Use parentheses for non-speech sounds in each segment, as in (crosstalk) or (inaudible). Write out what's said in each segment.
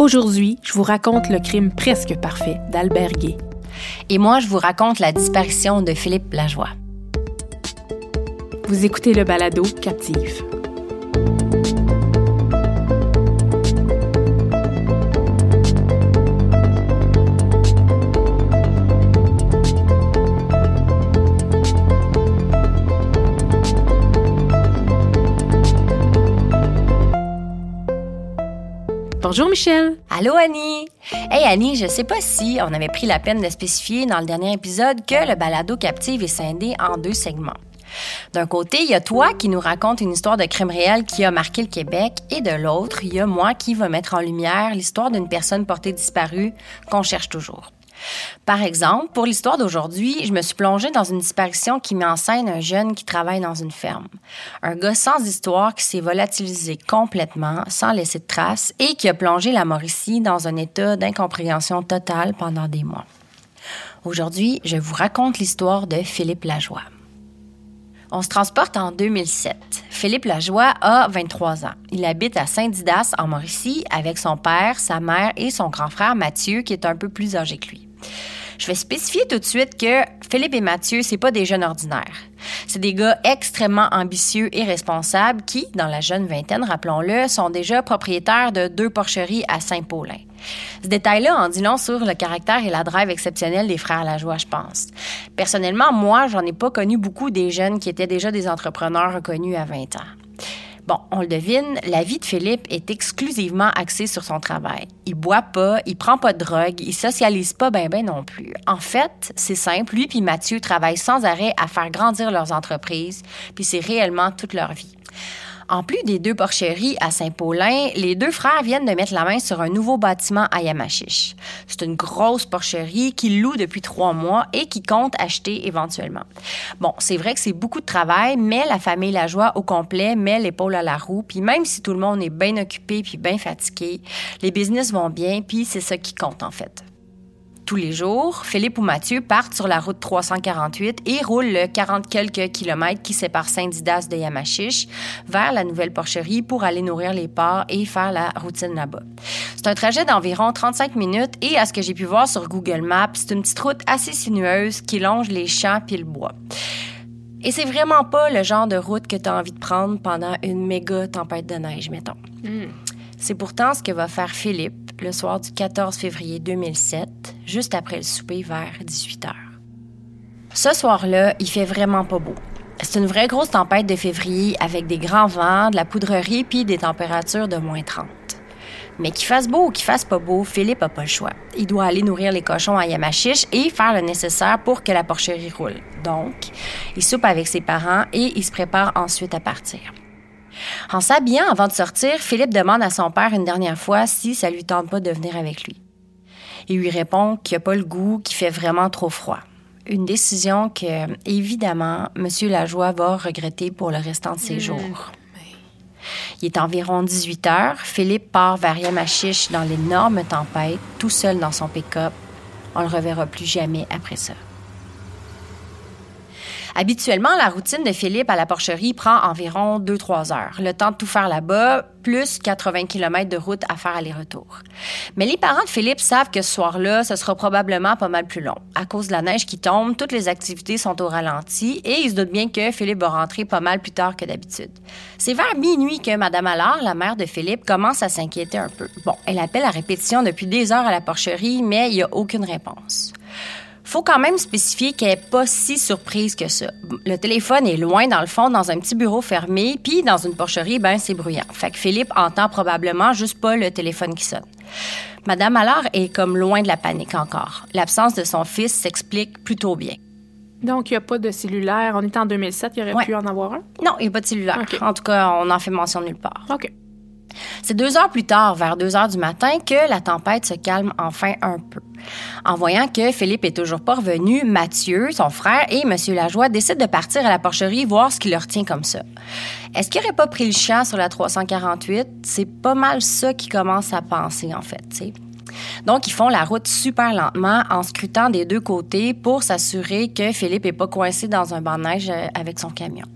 Aujourd'hui, je vous raconte le crime presque parfait d'Albert Gay. Et moi, je vous raconte la disparition de Philippe Lajoie. Vous écoutez le balado Captive. Bonjour Michel. Allô Annie. Hey Annie, je sais pas si on avait pris la peine de spécifier dans le dernier épisode que le balado captive est scindé en deux segments. D'un côté, il y a toi qui nous raconte une histoire de crime réel qui a marqué le Québec, et de l'autre, il y a moi qui va mettre en lumière l'histoire d'une personne portée disparue qu'on cherche toujours. Par exemple, pour l'histoire d'aujourd'hui, je me suis plongée dans une disparition qui met en scène un jeune qui travaille dans une ferme. Un gars sans histoire qui s'est volatilisé complètement, sans laisser de traces, et qui a plongé la Mauricie dans un état d'incompréhension totale pendant des mois. Aujourd'hui, je vous raconte l'histoire de Philippe Lajoie. On se transporte en 2007. Philippe Lajoie a 23 ans. Il habite à Saint-Didas, en Mauricie, avec son père, sa mère et son grand frère Mathieu, qui est un peu plus âgé que lui. Je vais spécifier tout de suite que Philippe et Mathieu, c'est pas des jeunes ordinaires. C'est des gars extrêmement ambitieux et responsables qui, dans la jeune vingtaine, rappelons-le, sont déjà propriétaires de deux porcheries à Saint-Paulin. Ce détail-là en dit long sur le caractère et la drive exceptionnelle des frères Lajoie, je pense. Personnellement, moi, j'en ai pas connu beaucoup des jeunes qui étaient déjà des entrepreneurs reconnus à 20 ans. Bon, on le devine, la vie de Philippe est exclusivement axée sur son travail. Il boit pas, il prend pas de drogue, il socialise pas ben ben non plus. En fait, c'est simple, lui puis Mathieu travaillent sans arrêt à faire grandir leurs entreprises, puis c'est réellement toute leur vie. En plus des deux porcheries à Saint-Paulin, les deux frères viennent de mettre la main sur un nouveau bâtiment à Yamachiche. C'est une grosse porcherie qu'ils louent depuis trois mois et qui compte acheter éventuellement. Bon, c'est vrai que c'est beaucoup de travail, mais la famille Lajoie au complet met l'épaule à la roue. Puis même si tout le monde est bien occupé puis bien fatigué, les business vont bien, puis c'est ça qui compte en fait tous les jours, Philippe ou Mathieu partent sur la route 348 et roulent le 40 quelques kilomètres qui sépare Saint-Didas de Yamachiche vers la nouvelle porcherie pour aller nourrir les porcs et faire la routine là-bas. C'est un trajet d'environ 35 minutes et à ce que j'ai pu voir sur Google Maps, c'est une petite route assez sinueuse qui longe les champs puis le bois. Et c'est vraiment pas le genre de route que tu as envie de prendre pendant une méga tempête de neige, mettons. C'est pourtant ce que va faire Philippe le soir du 14 février 2007, juste après le souper vers 18 h. Ce soir-là, il fait vraiment pas beau. C'est une vraie grosse tempête de février avec des grands vents, de la poudrerie puis des températures de moins 30. Mais qu'il fasse beau ou qu'il fasse pas beau, Philippe a pas le choix. Il doit aller nourrir les cochons à Yamachiche et faire le nécessaire pour que la porcherie roule. Donc, il soupe avec ses parents et il se prépare ensuite à partir. En s'habillant avant de sortir, Philippe demande à son père une dernière fois si ça lui tente pas de venir avec lui. Il lui répond qu'il n'a pas le goût, qu'il fait vraiment trop froid. Une décision que, évidemment, M. Lajoie va regretter pour le restant de ses Mmh. jours. Il est environ 18 heures. Philippe part vers Yamachiche dans l'énorme tempête, tout seul dans son pick-up. On le reverra plus jamais après ça. Habituellement, la routine de Philippe à la porcherie prend environ 2-3 heures, le temps de tout faire là-bas, plus 80 km de route à faire aller-retour. Mais les parents de Philippe savent que ce soir-là, ce sera probablement pas mal plus long. À cause de la neige qui tombe, toutes les activités sont au ralenti et ils se doutent bien que Philippe va rentrer pas mal plus tard que d'habitude. C'est vers minuit que Madame Allard, la mère de Philippe, commence à s'inquiéter un peu. Bon, elle appelle à répétition depuis des heures à la porcherie, mais il n'y a aucune réponse. Faut quand même spécifier qu'elle n'est pas si surprise que ça. Le téléphone est loin dans le fond, dans un petit bureau fermé, puis dans une porcherie, ben c'est bruyant. Fait que Philippe entend probablement juste pas le téléphone qui sonne. Madame Allard est comme loin de la panique encore. L'absence de son fils s'explique plutôt bien. Donc, il n'y a pas de cellulaire. On est en 2007, il y aurait Ouais. pu en avoir un? Non, il n'y a pas de cellulaire. En tout cas, on n'en fait mention nulle part. OK. C'est deux heures plus tard, vers deux heures du matin, que la tempête se calme enfin un peu. En voyant que Philippe est toujours pas revenu, Mathieu, son frère et M. Lajoie décident de partir à la porcherie voir ce qui leur tient comme ça. Est-ce qu'il n'aurait pas pris le champ sur la 348? C'est pas mal ça qu'ils commencent à penser, en fait. Donc, ils font la route super lentement en scrutant des deux côtés pour s'assurer que Philippe n'est pas coincé dans un banc de neige euh, avec son camion.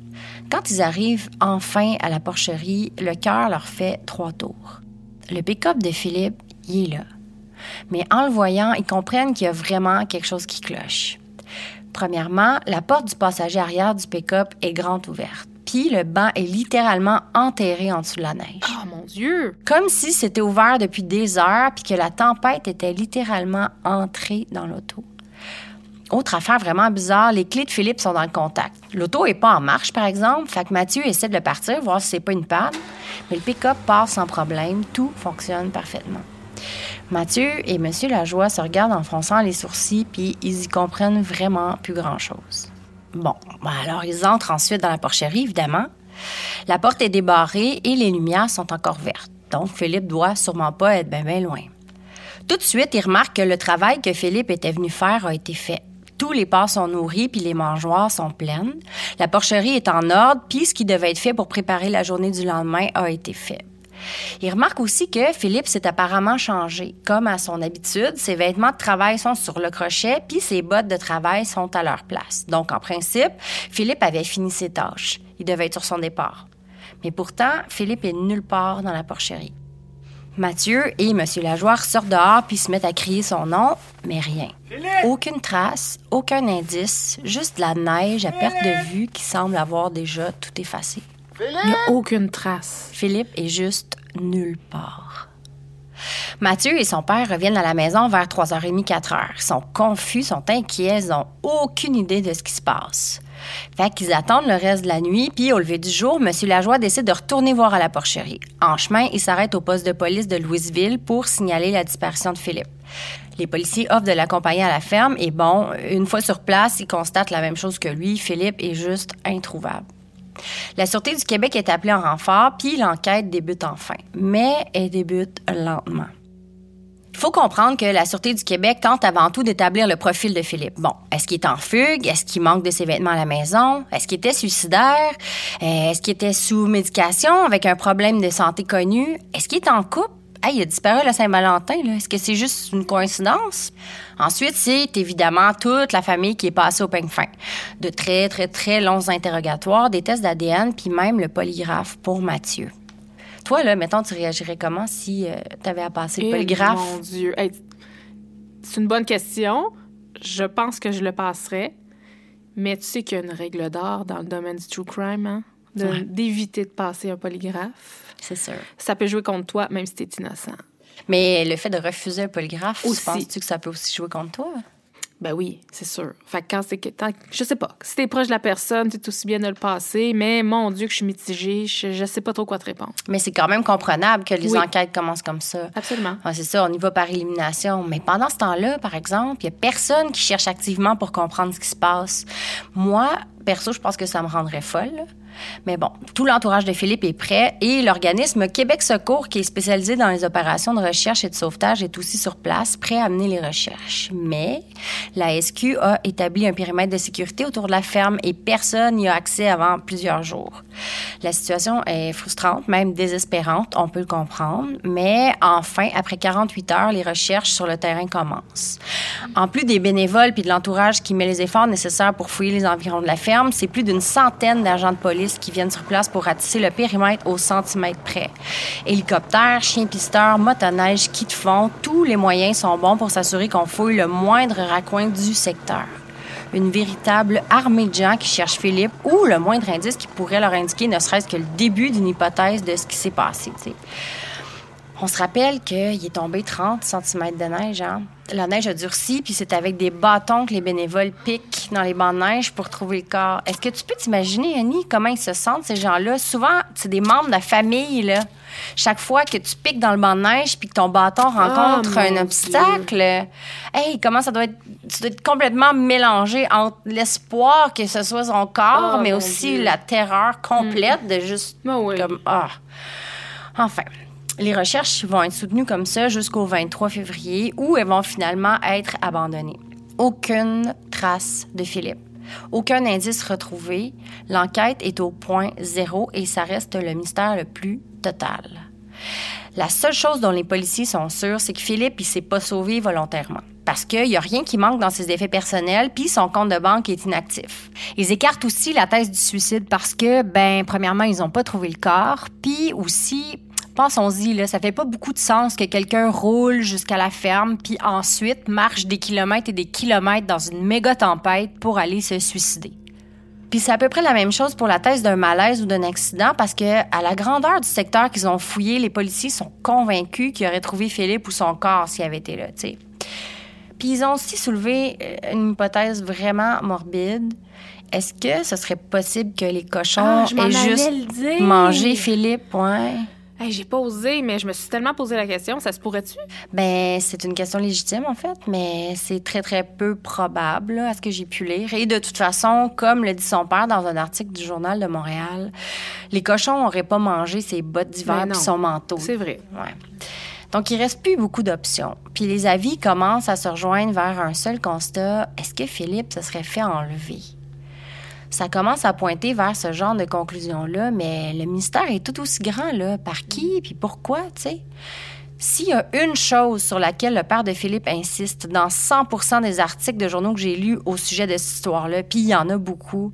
Quand ils arrivent enfin à la porcherie, le cœur leur fait trois tours. Le pick-up de Philippe, il est là. Mais en le voyant, ils comprennent qu'il y a vraiment quelque chose qui cloche. Premièrement, la porte du passager arrière du pick-up est grande ouverte. Puis le banc est littéralement enterré en dessous de la neige. Oh mon Dieu! Comme si c'était ouvert depuis des heures puis que la tempête était littéralement entrée dans l'auto. Autre affaire vraiment bizarre, les clés de Philippe sont dans le contact. L'auto est pas en marche, par exemple, fait que Mathieu essaie de le partir, voir si c'est pas une panne, mais le pick-up part sans problème, tout fonctionne parfaitement. Mathieu et M. Lajoie se regardent en fronçant les sourcils, puis ils y comprennent vraiment plus grand-chose. Bon, ben alors ils entrent ensuite dans la porcherie, évidemment. La porte est débarrée et les lumières sont encore vertes. Donc, Philippe doit sûrement pas être bien bien loin. Tout de suite, il remarque que le travail que Philippe était venu faire a été fait. Tous les pas sont nourris puis les mangeoires sont pleines. La porcherie est en ordre puis ce qui devait être fait pour préparer la journée du lendemain a été fait. Il remarque aussi que Philippe s'est apparemment changé. Comme à son habitude, ses vêtements de travail sont sur le crochet, puis ses bottes de travail sont à leur place. Donc, en principe, Philippe avait fini ses tâches. Il devait être sur son départ. Mais pourtant, Philippe est nulle part dans la porcherie. Mathieu et M. Lajoie sortent dehors puis se mettent à crier son nom, mais rien. Aucune trace, aucun indice, juste de la neige à perte de vue qui semble avoir déjà tout effacé. Il n'y a aucune trace. Philippe est juste nulle part. Mathieu et son père reviennent à la maison vers 3h30, 4h. Ils sont confus, sont inquiets, ils n'ont aucune idée de ce qui se passe. Fait qu'ils attendent le reste de la nuit, puis au lever du jour, M. Lajoie décide de retourner voir à la porcherie. En chemin, il s'arrête au poste de police de Louisville pour signaler la disparition de Philippe. Les policiers offrent de l'accompagner à la ferme et bon, une fois sur place, ils constatent la même chose que lui. Philippe est juste introuvable. La Sûreté du Québec est appelée en renfort, puis l'enquête débute enfin. Mais elle débute lentement. Il faut comprendre que la Sûreté du Québec tente avant tout d'établir le profil de Philippe. Bon, est-ce qu'il est en fugue? Est-ce qu'il manque de ses vêtements à la maison? Est-ce qu'il était suicidaire? Euh, Est-ce qu'il était sous médication avec un problème de santé connu? Est-ce qu'il est en couple? Hey, il a disparu le Saint-Valentin. Est-ce que c'est juste une coïncidence? Ensuite, c'est évidemment toute la famille qui est passée au peigne fin. De très, très, très longs interrogatoires, des tests d'ADN, puis même le polygraphe pour Mathieu. Toi, là, mettons, tu réagirais comment si tu avais à passer le Eh, polygraphe? Mon Dieu. Hey, c'est une bonne question. Je pense que je le passerais. Mais tu sais qu'il y a une règle d'or dans le domaine du true crime, hein? De- Ouais. D'éviter de passer un polygraphe. C'est sûr. Ça peut jouer contre toi, même si t'es innocent. Mais le fait de refuser un polygraphe, Aussi. penses-tu que ça peut aussi jouer contre toi? Ben oui, c'est sûr. Fait que quand c'est que. je sais pas. Si t'es proche de la personne, c'est aussi bien de le passer. Mais mon Dieu, que je suis mitigée. Je, je sais pas trop quoi te répondre. Mais c'est quand même comprenable que les Oui. enquêtes commencent comme ça. Absolument. C'est ça, on y va par élimination. Mais pendant ce temps-là, par exemple, il n'y a personne qui cherche activement pour comprendre ce qui se passe. Moi, perso, je pense que ça me rendrait folle. Mais bon, tout l'entourage de Philippe est prêt et l'organisme Québec Secours, qui est spécialisé dans les opérations de recherche et de sauvetage, est aussi sur place, prêt à mener les recherches. Mais la SQ a établi un périmètre de sécurité autour de la ferme et personne n'y a accès avant plusieurs jours. La situation est frustrante, même désespérante, on peut le comprendre, mais enfin, après 48 heures, les recherches sur le terrain commencent. En plus des bénévoles puis de l'entourage qui met les efforts nécessaires pour fouiller les environs de la ferme, c'est plus d'une centaine d'agents de police qui viennent sur place pour ratisser le périmètre au centimètre près. Hélicoptères, chiens pisteurs, motoneige, kit de fond, tous les moyens sont bons pour s'assurer qu'on fouille le moindre raccoin du secteur une véritable armée de gens qui cherchent Philippe ou le moindre indice qui pourrait leur indiquer ne serait-ce que le début d'une hypothèse de ce qui s'est passé. On se rappelle qu'il est tombé 30 cm de neige. Hein? La neige a durci, puis c'est avec des bâtons que les bénévoles piquent dans les bancs de neige pour trouver le corps. Est-ce que tu peux t'imaginer, Annie, comment ils se sentent, ces gens-là? Souvent, c'est des membres de la famille, là. Chaque fois que tu piques dans le banc de neige puis que ton bâton ah, rencontre un obstacle, hey, comment ça doit être... Tu dois être complètement mélangé entre l'espoir que ce soit son corps, ah, mais aussi la terreur complète mm. de juste... Ah comme, ah. Enfin, les recherches vont être soutenues comme ça jusqu'au 23 février où elles vont finalement être abandonnées. Aucune trace de Philippe. Aucun indice retrouvé. L'enquête est au point zéro et ça reste le mystère le plus total. La seule chose dont les policiers sont sûrs, c'est que Philippe, il s'est pas sauvé volontairement. Parce qu'il n'y a rien qui manque dans ses effets personnels, puis son compte de banque est inactif. Ils écartent aussi la thèse du suicide parce que, ben, premièrement, ils n'ont pas trouvé le corps, puis aussi, Pensons-y, là, ça fait pas beaucoup de sens que quelqu'un roule jusqu'à la ferme, puis ensuite marche des kilomètres et des kilomètres dans une méga tempête pour aller se suicider. Puis c'est à peu près la même chose pour la thèse d'un malaise ou d'un accident parce que à la grandeur du secteur qu'ils ont fouillé, les policiers sont convaincus qu'ils auraient trouvé Philippe ou son corps s'il avait été là, tu sais. Puis ils ont aussi soulevé euh, une hypothèse vraiment morbide. Est-ce que ce serait possible que les cochons ah, aient juste mangé Philippe, ouais? J'ai pas osé, mais je me suis tellement posé la question. Ça se pourrait-tu? Ben, c'est une question légitime, en fait, mais c'est très, très peu probable, à ce que j'ai pu lire. Et de toute façon, comme le dit son père dans un article du Journal de Montréal, les cochons n'auraient pas mangé ses bottes d'hiver et son manteau. C'est vrai. Ouais. Donc, il reste plus beaucoup d'options. Puis les avis commencent à se rejoindre vers un seul constat. Est-ce que Philippe se serait fait enlever? Ça commence à pointer vers ce genre de conclusion-là, mais le mystère est tout aussi grand, là. Par qui, puis pourquoi, tu sais? S'il y a une chose sur laquelle le père de Philippe insiste dans 100% des articles de journaux que j'ai lus au sujet de cette histoire-là, puis il y en a beaucoup,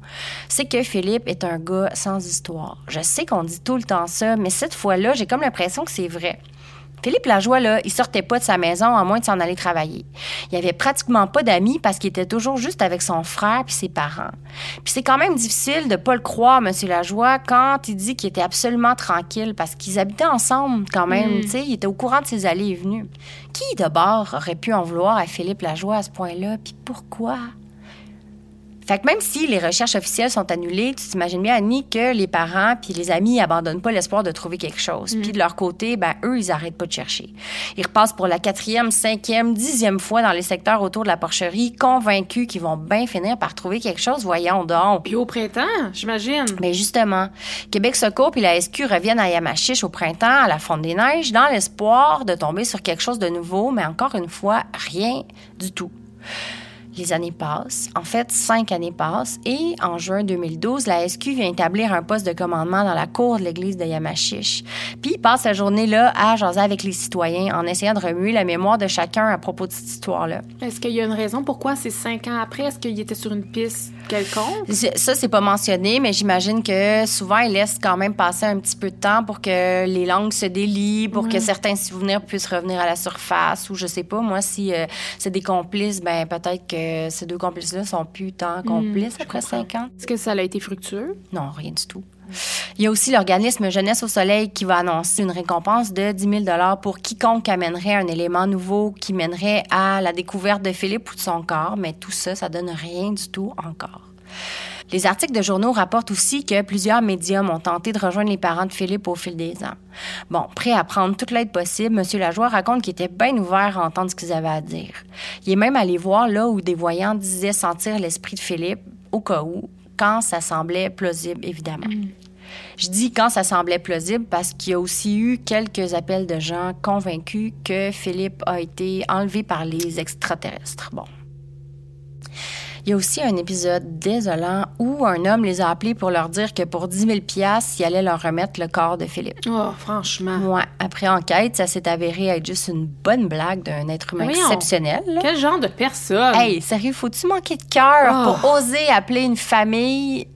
c'est que Philippe est un gars sans histoire. Je sais qu'on dit tout le temps ça, mais cette fois-là, j'ai comme l'impression que c'est vrai. Philippe Lajoie, là, il sortait pas de sa maison à moins de s'en aller travailler. Il avait pratiquement pas d'amis parce qu'il était toujours juste avec son frère puis ses parents. Puis c'est quand même difficile de pas le croire, Monsieur Lajoie, quand il dit qu'il était absolument tranquille parce qu'ils habitaient ensemble quand même, mm. tu sais, il était au courant de ses allées et venues. Qui, d'abord, aurait pu en vouloir à Philippe Lajoie à ce point-là? Puis pourquoi? Fait que même si les recherches officielles sont annulées, tu t'imagines bien, Annie, que les parents puis les amis abandonnent pas l'espoir de trouver quelque chose. Puis mm. de leur côté, ben eux, ils arrêtent pas de chercher. Ils repassent pour la quatrième, cinquième, dixième fois dans les secteurs autour de la porcherie, convaincus qu'ils vont bien finir par trouver quelque chose. Voyons donc. Puis au printemps, j'imagine. Mais justement, Québec Secours puis la SQ reviennent à Yamachiche au printemps, à la Fonte des Neiges, dans l'espoir de tomber sur quelque chose de nouveau, mais encore une fois, rien du tout. Les années passent. En fait, cinq années passent et en juin 2012, la SQ vient établir un poste de commandement dans la cour de l'église de Yamachiche. Puis il passe la journée là à jaser avec les citoyens en essayant de remuer la mémoire de chacun à propos de cette histoire-là. Est-ce qu'il y a une raison pourquoi c'est cinq ans après? Est-ce qu'il était sur une piste quelconque? Ça, c'est pas mentionné, mais j'imagine que souvent, il laisse quand même passer un petit peu de temps pour que les langues se délient, pour que certains souvenirs puissent revenir à la surface ou je sais pas, moi, si euh, c'est des complices, ben peut-être que ces deux complices-là sont plus tant hmm, complices après cinq ans. Est-ce que ça a été fructueux? Non, rien du tout. Il y a aussi l'organisme Jeunesse au Soleil qui va annoncer une récompense de 10 000 pour quiconque amènerait un élément nouveau qui mènerait à la découverte de Philippe ou de son corps, mais tout ça, ça donne rien du tout encore. Les articles de journaux rapportent aussi que plusieurs médiums ont tenté de rejoindre les parents de Philippe au fil des ans. Bon, prêt à prendre toute l'aide possible, M. Lajoie raconte qu'il était bien ouvert à entendre ce qu'ils avaient à dire. Il est même allé voir là où des voyants disaient sentir l'esprit de Philippe, au cas où, quand ça semblait plausible, évidemment. Mm. Je dis quand ça semblait plausible parce qu'il y a aussi eu quelques appels de gens convaincus que Philippe a été enlevé par les extraterrestres. Bon. Il y a aussi un épisode désolant où un homme les a appelés pour leur dire que pour 10 000 il allait leur remettre le corps de Philippe. Oh, franchement. Ouais. Après enquête, ça s'est avéré être juste une bonne blague d'un être humain Voyons. exceptionnel. là. Quel genre de personne? Hey, sérieux, faut-tu manquer de cœur Oh. pour oser appeler une famille?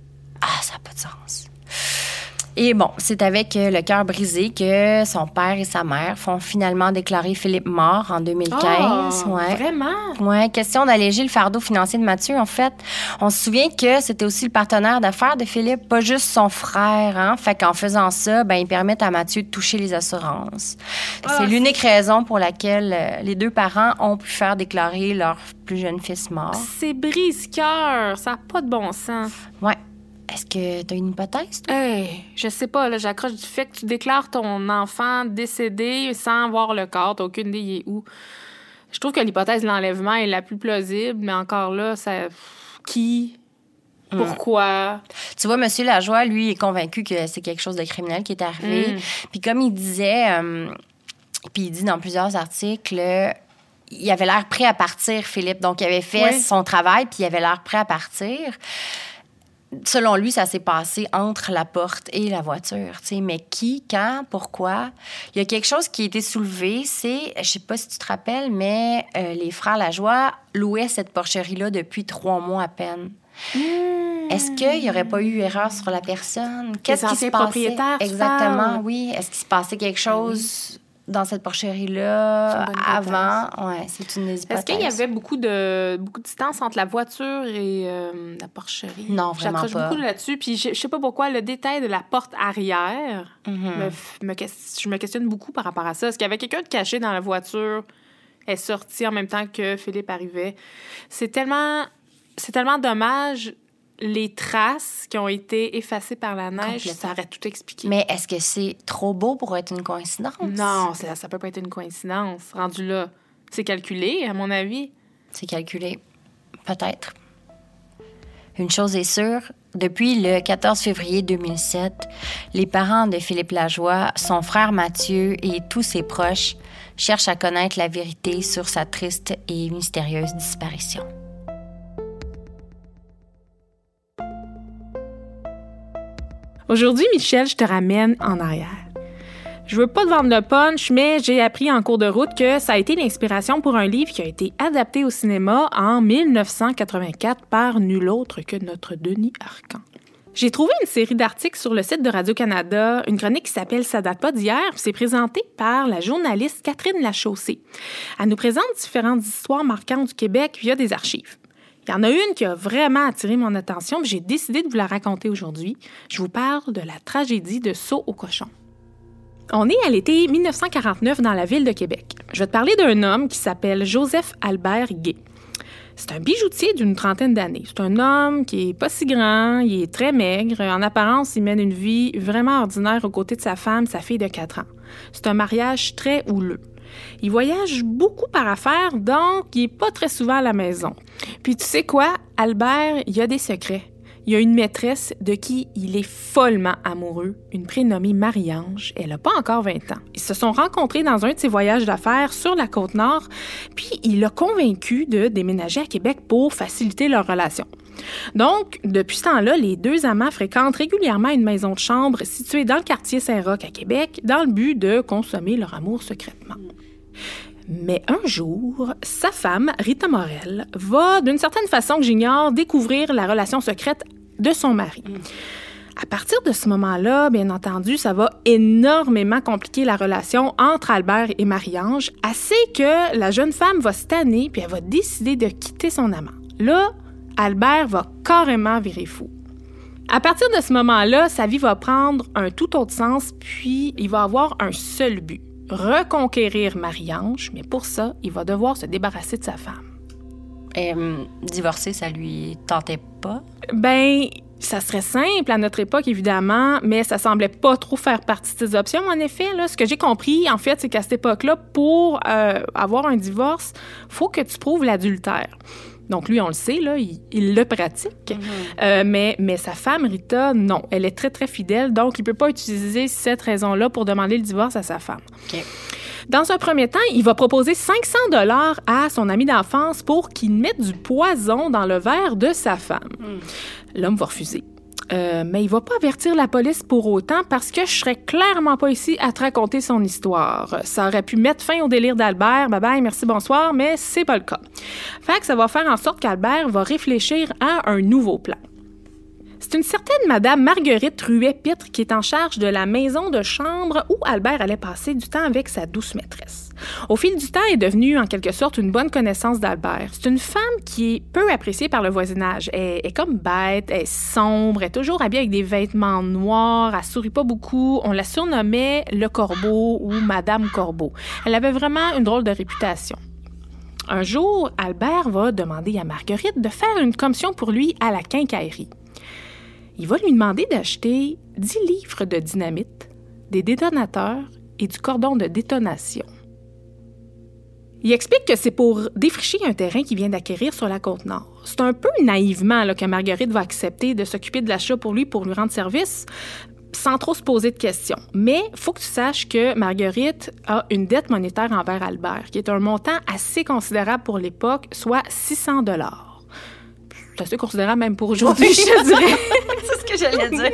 Ah, ça n'a pas de sens. Et bon, c'est avec euh, le cœur brisé que son père et sa mère font finalement déclarer Philippe mort en 2015. Oh, ouais. Vraiment? Ouais, question d'alléger le fardeau financier de Mathieu, en fait. On se souvient que c'était aussi le partenaire d'affaires de Philippe, pas juste son frère, hein. Fait qu'en faisant ça, ben, ils permettent à Mathieu de toucher les assurances. Ah, c'est l'unique raison pour laquelle euh, les deux parents ont pu faire déclarer leur plus jeune fils mort. C'est brise-cœur. Ça n'a pas de bon sens. Ouais. Est-ce que t'as une hypothèse? toi? Hey, je sais pas, là, j'accroche du fait que tu déclares ton enfant décédé sans voir le corps. T'as aucune idée il est où. Je trouve que l'hypothèse de l'enlèvement est la plus plausible, mais encore là, ça. Qui? Pourquoi? Tu vois, Monsieur Lajoie, lui, est convaincu que c'est quelque chose de criminel qui est arrivé. Mm. Puis comme il disait, euh, puis il dit dans plusieurs articles, il avait l'air prêt à partir, Philippe. Donc, il avait fait Oui. son travail, puis il avait l'air prêt à partir. Selon lui, ça s'est passé entre la porte et la voiture. Mais qui, quand, pourquoi? Il y a quelque chose qui a été soulevé, c'est, je sais pas si tu te rappelles, mais euh, les frères Lajoie louaient cette porcherie-là depuis trois mois à peine. Est-ce qu'il n'y aurait pas eu erreur sur la personne? Qu'est-ce qui se passait? Exactement, parles? oui. Est-ce qu'il se passait quelque chose dans cette porcherie-là avant? Oui, c'est une des Est-ce qu'il y avait beaucoup de, beaucoup de distance entre la voiture et euh, la porcherie? Non, vraiment J'accroche pas. beaucoup là-dessus. Puis je, je sais pas pourquoi, le détail de la porte arrière, Mhm. me me je me questionne beaucoup par rapport à ça. Est-ce qu'il y avait quelqu'un de caché dans la voiture, est sorti en même temps que Philippe arrivait? C'est tellement, c'est tellement dommage les traces qui ont été effacées par la neige, ça aurait tout expliqué. Mais est-ce que c'est trop beau pour être une coïncidence? Non, ça, ça peut pas être une coïncidence. Rendu là, c'est calculé, à mon avis. C'est calculé. Peut-être. Une chose est sûre, depuis le 14 février 2007, les parents de Philippe Lajoie, son frère Mathieu et tous ses proches cherchent à connaître la vérité sur sa triste et mystérieuse disparition. Aujourd'hui, Michel, je te ramène en arrière. Je veux pas te vendre le punch, mais j'ai appris en cours de route que ça a été l'inspiration pour un livre qui a été adapté au cinéma en 1984 par nul autre que notre Denis Arcan. J'ai trouvé une série d'articles sur le site de Radio-Canada, une chronique qui s'appelle Ça date pas d'hier, puis c'est présenté par la journaliste Catherine Lachaussée. Elle nous présente différentes histoires marquantes du Québec via des archives. Il y en a une qui a vraiment attiré mon attention, puis j'ai décidé de vous la raconter aujourd'hui. Je vous parle de la tragédie de Saut au cochon. On est à l'été 1949 dans la ville de Québec. Je vais te parler d'un homme qui s'appelle Joseph Albert Gay. C'est un bijoutier d'une trentaine d'années. C'est un homme qui est pas si grand, il est très maigre. En apparence, il mène une vie vraiment ordinaire aux côtés de sa femme, sa fille de 4 ans. C'est un mariage très houleux. Il voyage beaucoup par affaires, donc il est pas très souvent à la maison. Puis tu sais quoi, Albert, il a des secrets. Il a une maîtresse de qui il est follement amoureux, une prénommée Marie-Ange. Elle n'a pas encore 20 ans. Ils se sont rencontrés dans un de ses voyages d'affaires sur la côte nord, puis il l'a convaincu de déménager à Québec pour faciliter leur relation. Donc, depuis ce temps-là, les deux amants fréquentent régulièrement une maison de chambre située dans le quartier Saint-Roch à Québec, dans le but de consommer leur amour secrètement. Mais un jour, sa femme, Rita Morel, va, d'une certaine façon que j'ignore, découvrir la relation secrète de son mari. À partir de ce moment-là, bien entendu, ça va énormément compliquer la relation entre Albert et Marie-Ange, assez que la jeune femme va se puis elle va décider de quitter son amant. Là, Albert va carrément virer fou. À partir de ce moment-là, sa vie va prendre un tout autre sens, puis il va avoir un seul but reconquérir Marie-Ange, mais pour ça, il va devoir se débarrasser de sa femme. Euh, divorcer, ça lui tentait pas? Ben, ça serait simple à notre époque, évidemment, mais ça semblait pas trop faire partie de ses options. En effet, là, ce que j'ai compris, en fait, c'est qu'à cette époque-là, pour euh, avoir un divorce, faut que tu prouves l'adultère. Donc, lui, on le sait, là, il, il le pratique. Euh, mais, mais sa femme, Rita, non. Elle est très, très fidèle. Donc, il peut pas utiliser cette raison-là pour demander le divorce à sa femme. Dans un premier temps, il va proposer 500 dollars à son ami d'enfance pour qu'il mette du poison dans le verre de sa femme. L'homme va refuser. Euh, mais il va pas avertir la police pour autant parce que je serais clairement pas ici à te raconter son histoire. Ça aurait pu mettre fin au délire d'Albert. Bye bye, merci, bonsoir, mais c'est pas le cas. Fait que ça va faire en sorte qu'Albert va réfléchir à un nouveau plan. C'est une certaine Madame Marguerite Ruet-Pitre qui est en charge de la maison de chambre où Albert allait passer du temps avec sa douce maîtresse. Au fil du temps, elle est devenue en quelque sorte une bonne connaissance d'Albert. C'est une femme qui est peu appréciée par le voisinage. Elle est comme bête, elle est sombre, elle est toujours habillée avec des vêtements noirs, elle sourit pas beaucoup. On la surnommait le Corbeau ou Madame Corbeau. Elle avait vraiment une drôle de réputation. Un jour, Albert va demander à Marguerite de faire une commission pour lui à la quincaillerie il va lui demander d'acheter 10 livres de dynamite, des détonateurs et du cordon de détonation. Il explique que c'est pour défricher un terrain qu'il vient d'acquérir sur la côte nord. C'est un peu naïvement que Marguerite va accepter de s'occuper de l'achat pour lui pour lui rendre service sans trop se poser de questions. Mais faut que tu saches que Marguerite a une dette monétaire envers Albert, qui est un montant assez considérable pour l'époque, soit 600 dollars. C'est assez considérable même pour aujourd'hui, je te dirais. (laughs) c'est ce que j'allais dire.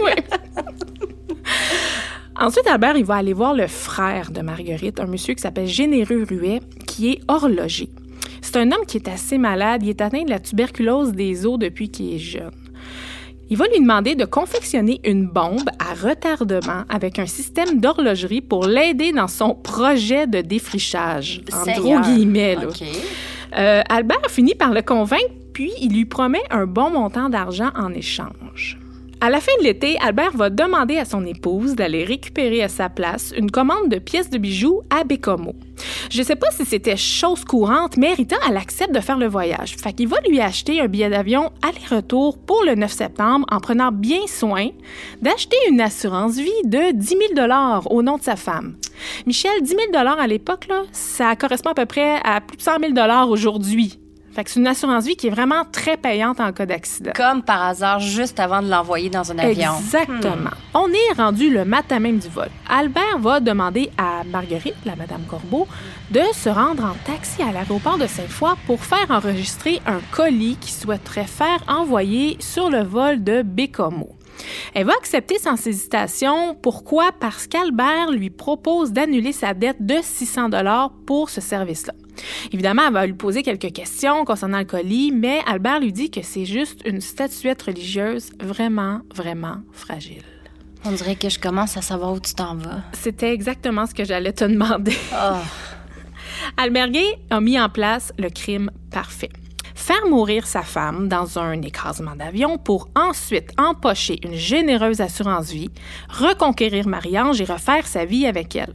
Ensuite, Albert, il va aller voir le frère de Marguerite, un monsieur qui s'appelle Généreux Ruet, qui est horloger. C'est un homme qui est assez malade. Il est atteint de la tuberculose des os depuis qu'il est jeune. Il va lui demander de confectionner une bombe à retardement avec un système d'horlogerie pour l'aider dans son projet de défrichage. En gros guillemets. Là. Euh, Albert finit par le convaincre puis il lui promet un bon montant d'argent en échange. À la fin de l'été, Albert va demander à son épouse d'aller récupérer à sa place une commande de pièces de bijoux à Bécomo. Je sais pas si c'était chose courante, mais Rita, elle accepte de faire le voyage. Fait va lui acheter un billet d'avion aller-retour pour le 9 septembre en prenant bien soin d'acheter une assurance vie de 10 000 au nom de sa femme. Michel, 10 000 à l'époque, ça correspond à peu près à plus de 100 000 aujourd'hui. Fait que c'est une assurance vie qui est vraiment très payante en cas d'accident. Comme par hasard, juste avant de l'envoyer dans un avion. Exactement. Hmm. On est rendu le matin même du vol. Albert va demander à Marguerite, la Madame Corbeau, de se rendre en taxi à l'aéroport de Sainte-Foy pour faire enregistrer un colis qu'il souhaiterait faire envoyer sur le vol de Bécomo. Elle va accepter sans hésitation. Pourquoi? Parce qu'Albert lui propose d'annuler sa dette de 600 dollars pour ce service-là. Évidemment, elle va lui poser quelques questions concernant le colis, mais Albert lui dit que c'est juste une statuette religieuse vraiment, vraiment fragile. On dirait que je commence à savoir où tu t'en vas. C'était exactement ce que j'allais te demander. (laughs) Oh. A mis en place le crime parfait faire mourir sa femme dans un écrasement d'avion pour ensuite empocher une généreuse assurance vie, reconquérir Marie-Ange et refaire sa vie avec elle.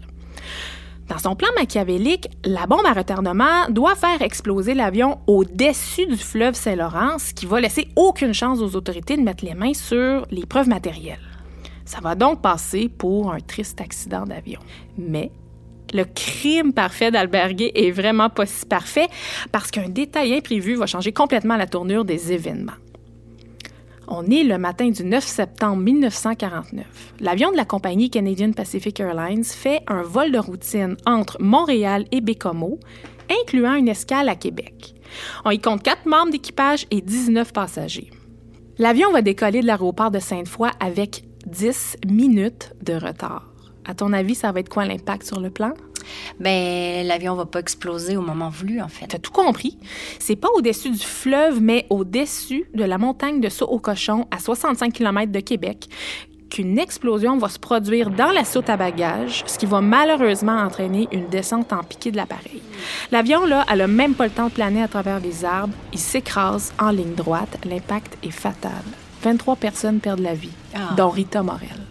Dans son plan machiavélique, la bombe à retardement doit faire exploser l'avion au-dessus du fleuve Saint-Laurent, ce qui va laisser aucune chance aux autorités de mettre les mains sur les preuves matérielles. Ça va donc passer pour un triste accident d'avion. Mais le crime parfait d'Alberguer est vraiment pas si parfait parce qu'un détail imprévu va changer complètement la tournure des événements. On est le matin du 9 septembre 1949. L'avion de la compagnie Canadian Pacific Airlines fait un vol de routine entre Montréal et Bécomo, incluant une escale à Québec. On y compte quatre membres d'équipage et 19 passagers. L'avion va décoller de l'aéroport de Sainte-Foy avec 10 minutes de retard. À ton avis, ça va être quoi l'impact sur le plan? Ben, l'avion va pas exploser au moment voulu, en fait. T'as tout compris. C'est pas au-dessus du fleuve, mais au-dessus de la montagne de Saut au Cochon, à 65 km de Québec, qu'une explosion va se produire dans la soute à bagages, ce qui va malheureusement entraîner une descente en piqué de l'appareil. L'avion, là, elle a même pas le temps de planer à travers les arbres. Il s'écrase en ligne droite. L'impact est fatal. 23 personnes perdent la vie, ah. dont Rita Morel.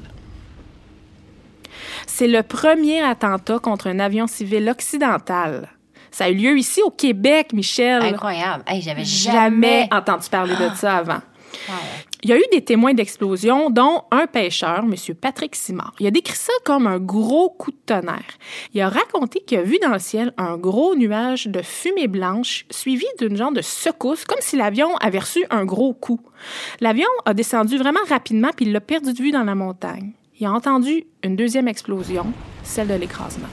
C'est le premier attentat contre un avion civil occidental. Ça a eu lieu ici au Québec, Michel. Incroyable. j'avais jamais... entendu parler de ça avant. (gasps) Il y a eu des témoins d'explosion, dont un pêcheur, M. Patrick Simard. Il a décrit ça comme un gros coup de tonnerre. Il a raconté qu'il a vu dans le ciel un gros nuage de fumée blanche suivi d'une genre de secousse, comme si l'avion avait reçu un gros coup. L'avion a descendu vraiment rapidement, puis il l'a perdu de vue dans la montagne il a entendu une deuxième explosion, celle de l'écrasement.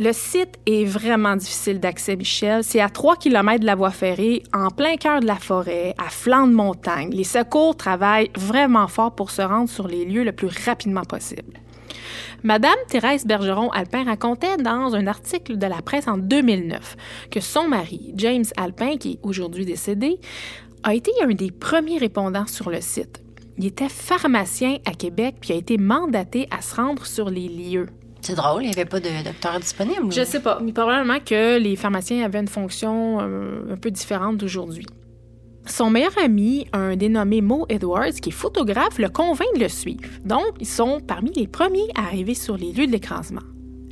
Le site est vraiment difficile d'accès, Michel. C'est à 3 km de la voie ferrée, en plein cœur de la forêt, à flanc de montagne. Les secours travaillent vraiment fort pour se rendre sur les lieux le plus rapidement possible. Madame Thérèse Bergeron-Alpin racontait dans un article de la presse en 2009 que son mari, James Alpin, qui est aujourd'hui décédé, a été un des premiers répondants sur le site. Il était pharmacien à Québec puis a été mandaté à se rendre sur les lieux. C'est drôle, il n'y avait pas de docteur disponible. Je sais pas, mais probablement que les pharmaciens avaient une fonction euh, un peu différente d'aujourd'hui. Son meilleur ami, un dénommé Mo Edwards, qui est photographe, le convainc de le suivre. Donc, ils sont parmi les premiers à arriver sur les lieux de l'écrasement.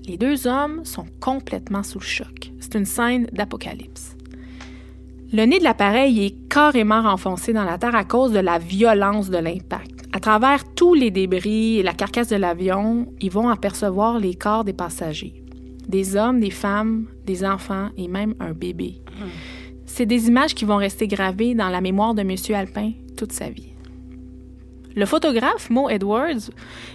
Les deux hommes sont complètement sous le choc. C'est une scène d'apocalypse. Le nez de l'appareil est carrément renfoncé dans la terre à cause de la violence de l'impact. À travers tous les débris et la carcasse de l'avion, ils vont apercevoir les corps des passagers. Des hommes, des femmes, des enfants et même un bébé. C'est des images qui vont rester gravées dans la mémoire de M. Alpin toute sa vie. Le photographe, Mo Edwards,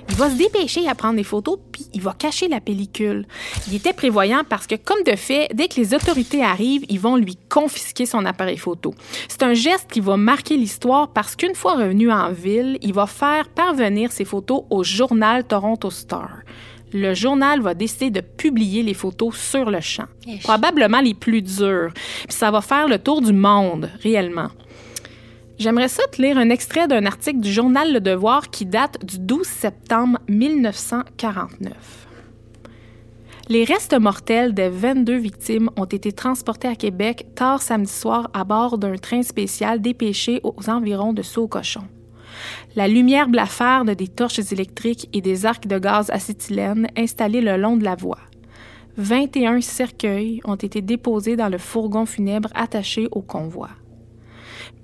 il va se dépêcher à prendre des photos, puis il va cacher la pellicule. Il était prévoyant parce que, comme de fait, dès que les autorités arrivent, ils vont lui confisquer son appareil photo. C'est un geste qui va marquer l'histoire parce qu'une fois revenu en ville, il va faire parvenir ses photos au journal Toronto Star. Le journal va décider de publier les photos sur le champ. Probablement les plus dures. Puis ça va faire le tour du monde, réellement. J'aimerais ça te lire un extrait d'un article du journal Le Devoir qui date du 12 septembre 1949. Les restes mortels des 22 victimes ont été transportés à Québec tard samedi soir à bord d'un train spécial dépêché aux environs de Saut-Cochon. La lumière blafarde des torches électriques et des arcs de gaz acétylène installés le long de la voie. 21 cercueils ont été déposés dans le fourgon funèbre attaché au convoi.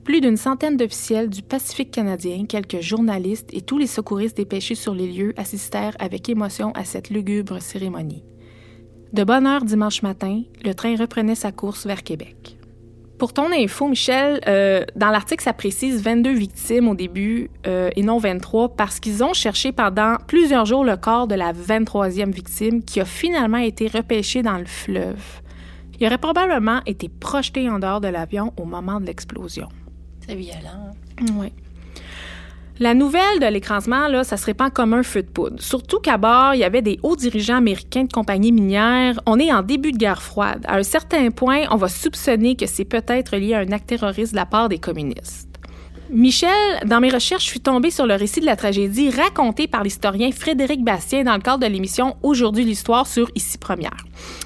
Plus d'une centaine d'officiels du Pacifique canadien, quelques journalistes et tous les secouristes dépêchés sur les lieux assistèrent avec émotion à cette lugubre cérémonie. De bonne heure dimanche matin, le train reprenait sa course vers Québec. Pour ton info, Michel, euh, dans l'article, ça précise 22 victimes au début euh, et non 23 parce qu'ils ont cherché pendant plusieurs jours le corps de la 23e victime qui a finalement été repêché dans le fleuve. Il aurait probablement été projeté en dehors de l'avion au moment de l'explosion. C'est violent. Oui. La nouvelle de l'écrasement, là, ça se répand comme un feu de poudre. Surtout qu'à bord, il y avait des hauts dirigeants américains de compagnies minières. On est en début de guerre froide. À un certain point, on va soupçonner que c'est peut-être lié à un acte terroriste de la part des communistes. Michel, dans mes recherches, je suis tombée sur le récit de la tragédie raconté par l'historien Frédéric Bastien dans le cadre de l'émission Aujourd'hui l'histoire sur Ici Première.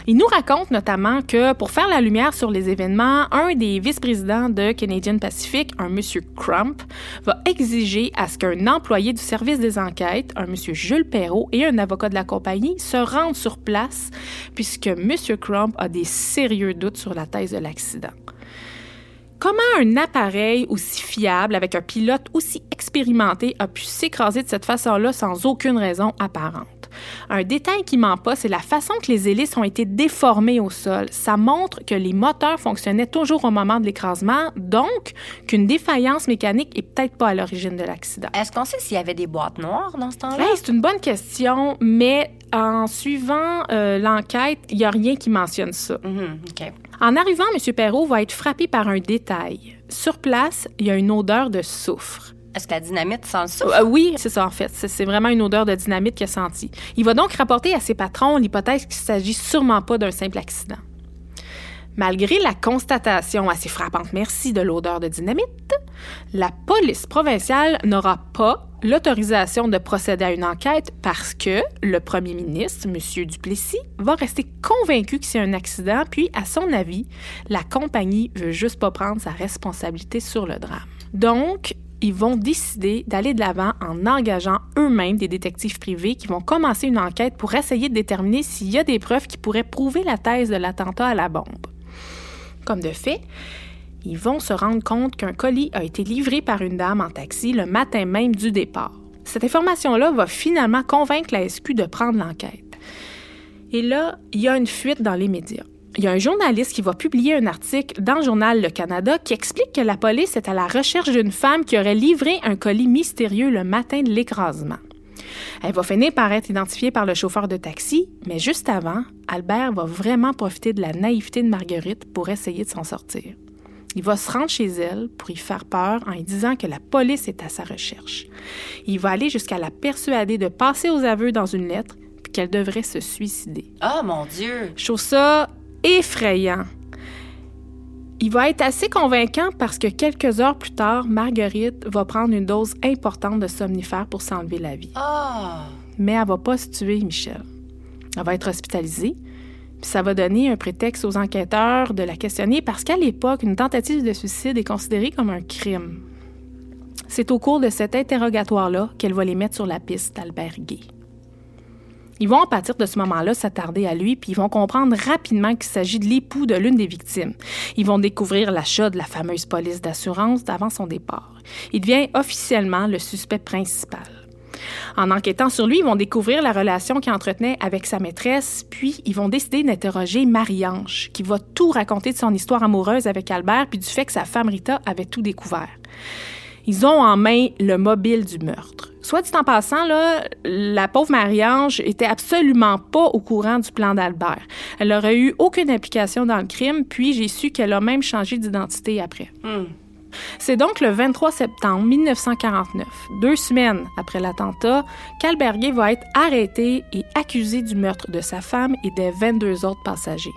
Il nous raconte notamment que pour faire la lumière sur les événements, un des vice-présidents de Canadian Pacific, un monsieur Crump, va exiger à ce qu'un employé du service des enquêtes, un monsieur Jules Perrault et un avocat de la compagnie se rendent sur place puisque monsieur Crump a des sérieux doutes sur la thèse de l'accident. Comment un appareil aussi fiable, avec un pilote aussi expérimenté, a pu s'écraser de cette façon-là sans aucune raison apparente? Un détail qui ment pas, c'est la façon que les hélices ont été déformées au sol. Ça montre que les moteurs fonctionnaient toujours au moment de l'écrasement, donc qu'une défaillance mécanique est peut-être pas à l'origine de l'accident. Est-ce qu'on sait s'il y avait des boîtes noires dans ce temps-là? Hey, c'est une bonne question, mais en suivant euh, l'enquête, il n'y a rien qui mentionne ça. Mhm. En arrivant, M. Perrault va être frappé par un détail. Sur place, il y a une odeur de soufre. Est-ce que la dynamite sent le soufre? Euh, oui, c'est ça en fait. C'est vraiment une odeur de dynamite qu'il a senti. Il va donc rapporter à ses patrons l'hypothèse qu'il s'agit sûrement pas d'un simple accident. Malgré la constatation assez frappante, merci, de l'odeur de dynamite, la police provinciale n'aura pas l'autorisation de procéder à une enquête parce que le premier ministre, M. Duplessis, va rester convaincu que c'est un accident, puis, à son avis, la compagnie veut juste pas prendre sa responsabilité sur le drame. Donc, ils vont décider d'aller de l'avant en engageant eux-mêmes des détectives privés qui vont commencer une enquête pour essayer de déterminer s'il y a des preuves qui pourraient prouver la thèse de l'attentat à la bombe. Comme de fait, ils vont se rendre compte qu'un colis a été livré par une dame en taxi le matin même du départ. Cette information-là va finalement convaincre la SQ de prendre l'enquête. Et là, il y a une fuite dans les médias. Il y a un journaliste qui va publier un article dans le journal Le Canada qui explique que la police est à la recherche d'une femme qui aurait livré un colis mystérieux le matin de l'écrasement. Elle va finir par être identifiée par le chauffeur de taxi, mais juste avant, Albert va vraiment profiter de la naïveté de Marguerite pour essayer de s'en sortir. Il va se rendre chez elle pour y faire peur en lui disant que la police est à sa recherche. Il va aller jusqu'à la persuader de passer aux aveux dans une lettre puis qu'elle devrait se suicider. Oh mon Dieu! Je trouve ça effrayant. Il va être assez convaincant parce que quelques heures plus tard, Marguerite va prendre une dose importante de somnifère pour s'enlever la vie. Ah! Mais elle va pas se tuer, Michel. Elle va être hospitalisée. Puis ça va donner un prétexte aux enquêteurs de la questionner parce qu'à l'époque, une tentative de suicide est considérée comme un crime. C'est au cours de cet interrogatoire-là qu'elle va les mettre sur la piste d'Albert Gay. Ils vont, à partir de ce moment-là, s'attarder à lui, puis ils vont comprendre rapidement qu'il s'agit de l'époux de l'une des victimes. Ils vont découvrir l'achat de la fameuse police d'assurance d'avant son départ. Il devient officiellement le suspect principal. En enquêtant sur lui, ils vont découvrir la relation qu'il entretenait avec sa maîtresse, puis ils vont décider d'interroger Marie-Ange, qui va tout raconter de son histoire amoureuse avec Albert, puis du fait que sa femme Rita avait tout découvert. Ils ont en main le mobile du meurtre. Soit dit en passant, là, la pauvre Marie-Ange était absolument pas au courant du plan d'Albert. Elle n'aurait eu aucune implication dans le crime, puis j'ai su qu'elle a même changé d'identité après. C'est donc le 23 septembre 1949, deux semaines après l'attentat, qu'Alberguet va être arrêté et accusé du meurtre de sa femme et des 22 autres passagers.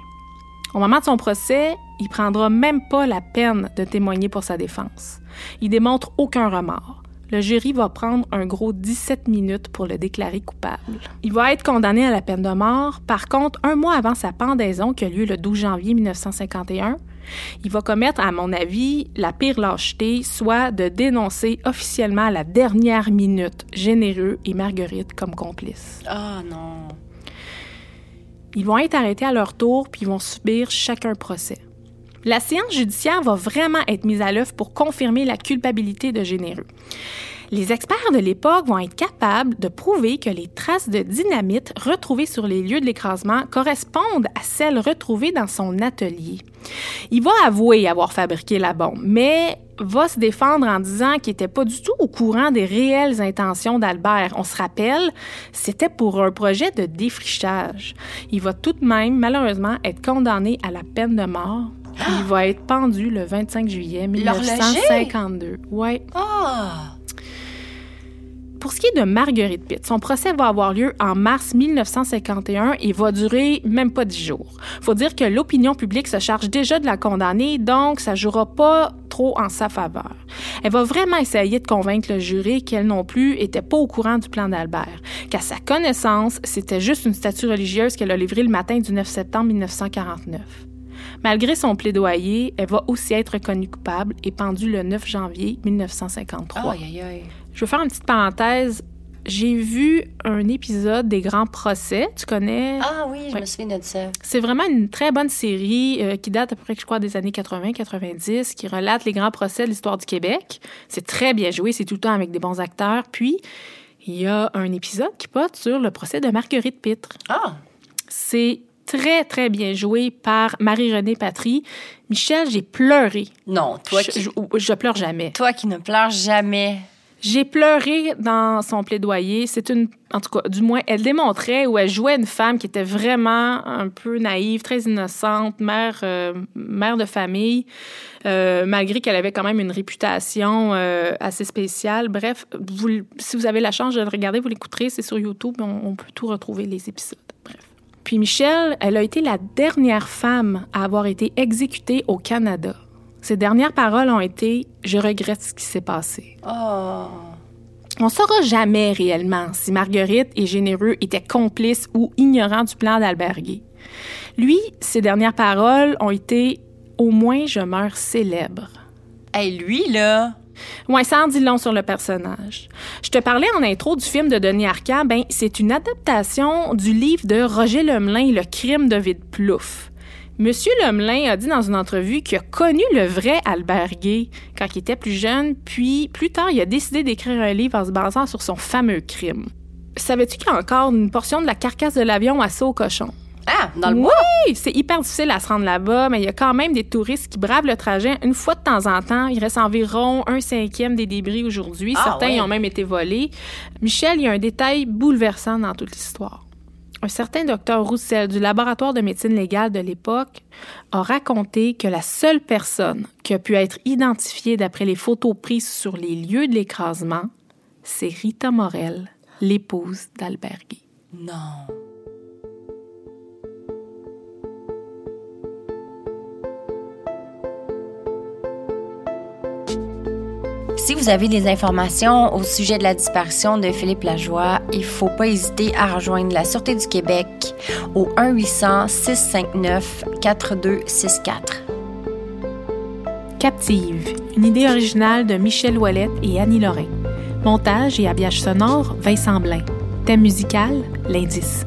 Au moment de son procès, il prendra même pas la peine de témoigner pour sa défense. Il démontre aucun remords. Le jury va prendre un gros 17 minutes pour le déclarer coupable. Il va être condamné à la peine de mort. Par contre, un mois avant sa pendaison, qui a lieu le 12 janvier 1951, il va commettre, à mon avis, la pire lâcheté, soit de dénoncer officiellement à la dernière minute Généreux et Marguerite comme complices. Ah non. Ils vont être arrêtés à leur tour, puis ils vont subir chacun procès. La séance judiciaire va vraiment être mise à l'œuvre pour confirmer la culpabilité de Généreux. Les experts de l'époque vont être capables de prouver que les traces de dynamite retrouvées sur les lieux de l'écrasement correspondent à celles retrouvées dans son atelier. Il va avouer avoir fabriqué la bombe, mais va se défendre en disant qu'il n'était pas du tout au courant des réelles intentions d'Albert. On se rappelle, c'était pour un projet de défrichage. Il va tout de même, malheureusement, être condamné à la peine de mort. Il va être pendu le 25 juillet 1952. Ouais. Ah! Pour ce qui est de Marguerite Pitt, son procès va avoir lieu en mars 1951 et va durer même pas dix jours. Faut dire que l'opinion publique se charge déjà de la condamner, donc ça jouera pas trop en sa faveur. Elle va vraiment essayer de convaincre le jury qu'elle non plus était pas au courant du plan d'Albert, qu'à sa connaissance, c'était juste une statue religieuse qu'elle a livrée le matin du 9 septembre 1949. Malgré son plaidoyer, elle va aussi être reconnue coupable et pendue le 9 janvier 1953. Aïe, aïe, aïe. Je veux faire une petite parenthèse. J'ai vu un épisode des Grands Procès. Tu connais? Ah oui, je Ouais. me souviens de ça. C'est vraiment une très bonne série euh, qui date à peu près, je crois, des années 80-90, qui relate les grands procès de l'histoire du Québec. C'est très bien joué, c'est tout le temps avec des bons acteurs. Puis, il y a un épisode qui porte sur le procès de Marguerite Pitre. Ah! C'est très, très bien joué par Marie-Renée Patry. Michel, j'ai pleuré. Non, toi je, qui, je- je pleure jamais. toi qui ne pleures jamais. J'ai pleuré dans son plaidoyer. C'est une, en tout cas, du moins, elle démontrait où elle jouait une femme qui était vraiment un peu naïve, très innocente, mère, euh, mère de famille, euh, malgré qu'elle avait quand même une réputation euh, assez spéciale. Bref, vous, si vous avez la chance de le regarder, vous l'écouterez, c'est sur YouTube, on, on peut tout retrouver les épisodes. Bref. Puis Michelle, elle a été la dernière femme à avoir été exécutée au Canada. Ses dernières paroles ont été Je regrette ce qui s'est passé. Oh! On saura jamais réellement si Marguerite et Généreux étaient complices ou ignorants du plan d'Alberguer. Lui, ses dernières paroles ont été Au moins je meurs célèbre. Hey, lui, là. Ouais, ça en dit long sur le personnage. Je te parlais en intro du film de Denis Arcand, ben c'est une adaptation du livre de Roger Lemelin, Le crime de Vide Plouffe. Monsieur Lemelin a dit dans une entrevue qu'il a connu le vrai Albert Gay quand il était plus jeune, puis plus tard, il a décidé d'écrire un livre en se basant sur son fameux crime. Savais-tu qu'il y a encore une portion de la carcasse de l'avion à au cochon? Ah, dans le bois? Oui, c'est hyper difficile à se rendre là-bas, mais il y a quand même des touristes qui bravent le trajet une fois de temps en temps. Il reste environ un cinquième des débris aujourd'hui. Ah, Certains ouais. y ont même été volés. Michel, il y a un détail bouleversant dans toute l'histoire. Un certain docteur Roussel du laboratoire de médecine légale de l'époque a raconté que la seule personne qui a pu être identifiée d'après les photos prises sur les lieux de l'écrasement, c'est Rita Morel, l'épouse d'Albert Guy. Non. Si vous avez des informations au sujet de la disparition de Philippe Lajoie, il ne faut pas hésiter à rejoindre la Sûreté du Québec au 1-800-659-4264. Captive, une idée originale de Michel Ouellette et Annie Lorrain. Montage et habillage sonore, Vincent Blain. Thème musical, L'indice.